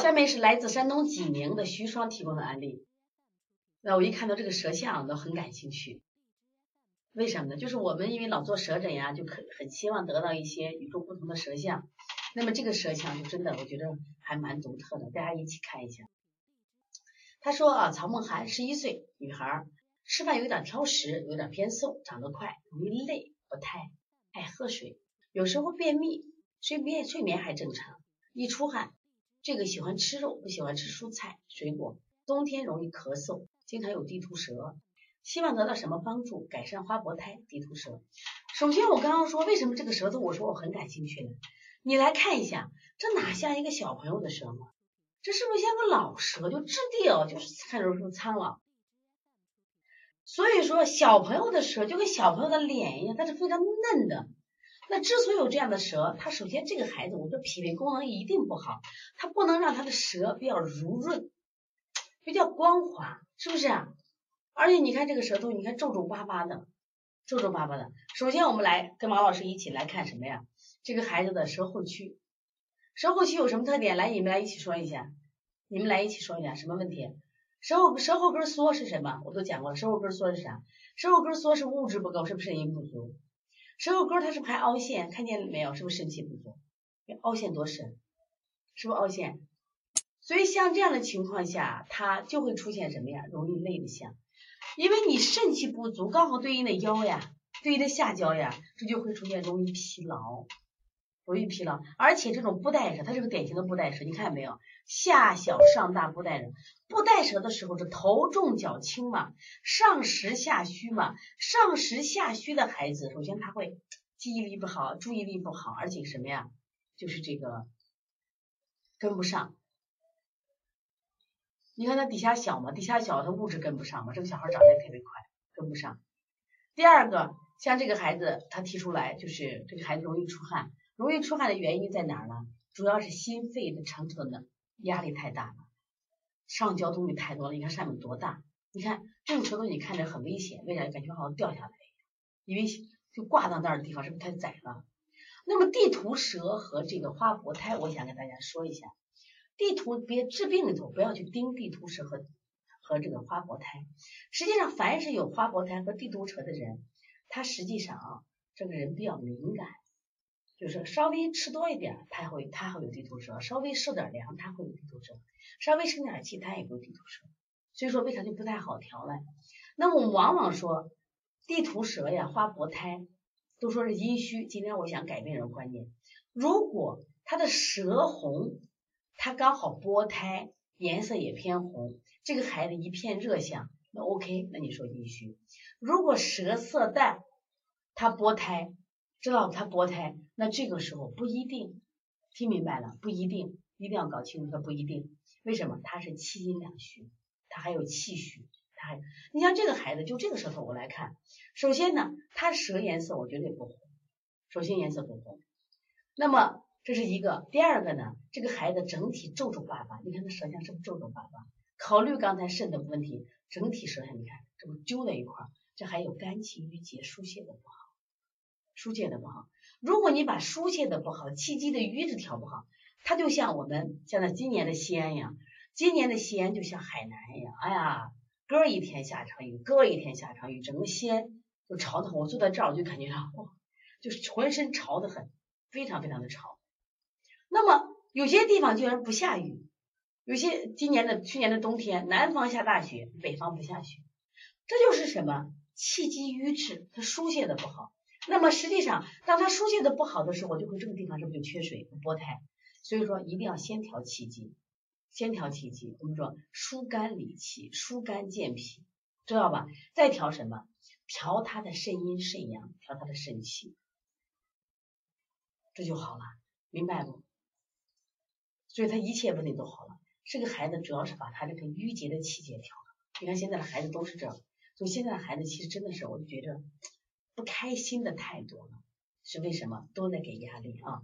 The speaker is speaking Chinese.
下面是来自山东济宁的徐双提供的案例。那我一看到这个舌象都很感兴趣，为什么呢？就是我们因为老做舌诊呀，就可很希望得到一些与众不同的舌象。那么这个舌象就真的我觉得还蛮独特的，大家一起看一下。他说啊，曹梦涵，十一岁女孩，吃饭有点挑食，有点偏瘦，长得快，容易累，不太爱喝水，有时候便秘，睡眠睡眠还正常，一出汗，这个喜欢吃肉，不喜欢吃蔬菜水果，冬天容易咳嗽，经常有地图舌，希望得到什么帮助？改善花薄胎、地图舌。首先我刚刚说为什么这个舌头，我说我很感兴趣呢？你来看一下，这哪像一个小朋友的舌吗？这是不是像个老舌？就质地哦，就是看着是苍老。所以说，小朋友的舌就跟小朋友的脸一样，它是非常嫩的。那之所以有这样的舌，他首先这个孩子，我说脾胃功能一定不好，他不能让他的舌比较濡润，比较光滑，是不是啊？而且你看这个舌头，你看皱皱巴巴的，皱皱巴巴的。首先我们来跟马老师一起来看什么呀？这个孩子的舌后区。舌后区有什么特点？来，你们来一起说一下。你们来一起说一下什么问题？舌后舌后根缩是什么？我都讲过了。舌后根缩是啥？舌后根缩是物质不够，是不是肾阴不足？舌后根它是不是还凹陷？看见没有？是不是肾气不足？凹陷多深？是不是凹陷？所以像这样的情况下，它就会出现什么呀？容易累的象。因为你肾气不足，刚好对应的腰呀，对应的下焦呀，这就会出现容易疲劳。容易疲劳，而且这种布袋舌，它是个典型的布袋舌，你看见没有？下小上大布袋舌，布袋舌的时候是头重脚轻嘛，上实下虚嘛，上实下虚的孩子，首先他会记忆力不好，注意力不好，而且什么呀？就是这个跟不上。你看他底下小嘛，底下小，他物质跟不上嘛，这个小孩长得也特别快，跟不上。第二个，像这个孩子，他提出来就是这个孩子容易出汗。容易出汗的原因在哪儿呢？主要是心肺的承受的压力太大了，上焦东西太多了。你看上面多大？你看这种舌头，你看着很危险，为啥？感觉好像掉下来，因为就挂到那儿的地方是不是太窄了？那么地图舌和这个花脖胎，我想跟大家说一下，地图别治病里头不要去盯地图舌和和这个花脖胎。实际上，凡是有花脖胎和地图舌的人，他实际上啊，这个人比较敏感。就是稍微吃多一点，他会他会有地图舌；稍微受点凉，他会有地图舌；稍微生点气，他也会有地图舌。所以说为啥就不太好调了？那我们往往说地图舌呀，花薄胎，都说是阴虚。今天我想改变这种观念，如果他的舌红，他刚好薄胎，颜色也偏红，这个孩子一片热象，那 OK，那你说阴虚。如果舌色淡，他薄胎。知道他薄胎，那这个时候不一定听明白了，不一定一定要搞清楚，他不一定为什么他是气阴两虚，他还有气虚，他还你像这个孩子就这个舌头我来看，首先呢，他舌颜色我绝对不红，首先颜色不红，那么这是一个，第二个呢，这个孩子整体皱皱巴巴，你看他舌象是不是皱皱巴巴？考虑刚才肾的问题，整体舌象你看这不揪在一块儿，这还有肝气郁结疏泄的不好。疏泄的不好，如果你把疏泄的不好，气机的瘀滞调不好，它就像我们现在今年的西安一样，今年的西安就像海南一样，哎呀，隔一天下场雨，隔一天下场雨，整个西安就潮得很。我坐在这儿，我就感觉到，哇，就是浑身潮得很，非常非常的潮。那么有些地方居然不下雨，有些今年的去年的冬天，南方下大雪，北方不下雪，这就是什么气机瘀滞，它疏泄的不好。那么实际上，当他疏泄的不好的时候，就会这个地方是不是就缺水、薄胎？所以说一定要先调气机，先调气机。我们说疏肝理气、疏肝健脾，知道吧？再调什么？调他的肾阴、肾阳，调他的肾气，这就好了，明白不？所以他一切问题都好了。这个孩子主要是把他这个淤结的气结调了。你看现在的孩子都是这，所以现在的孩子其实真的是，我就觉着。不开心的太多了，是为什么？都在给压力啊。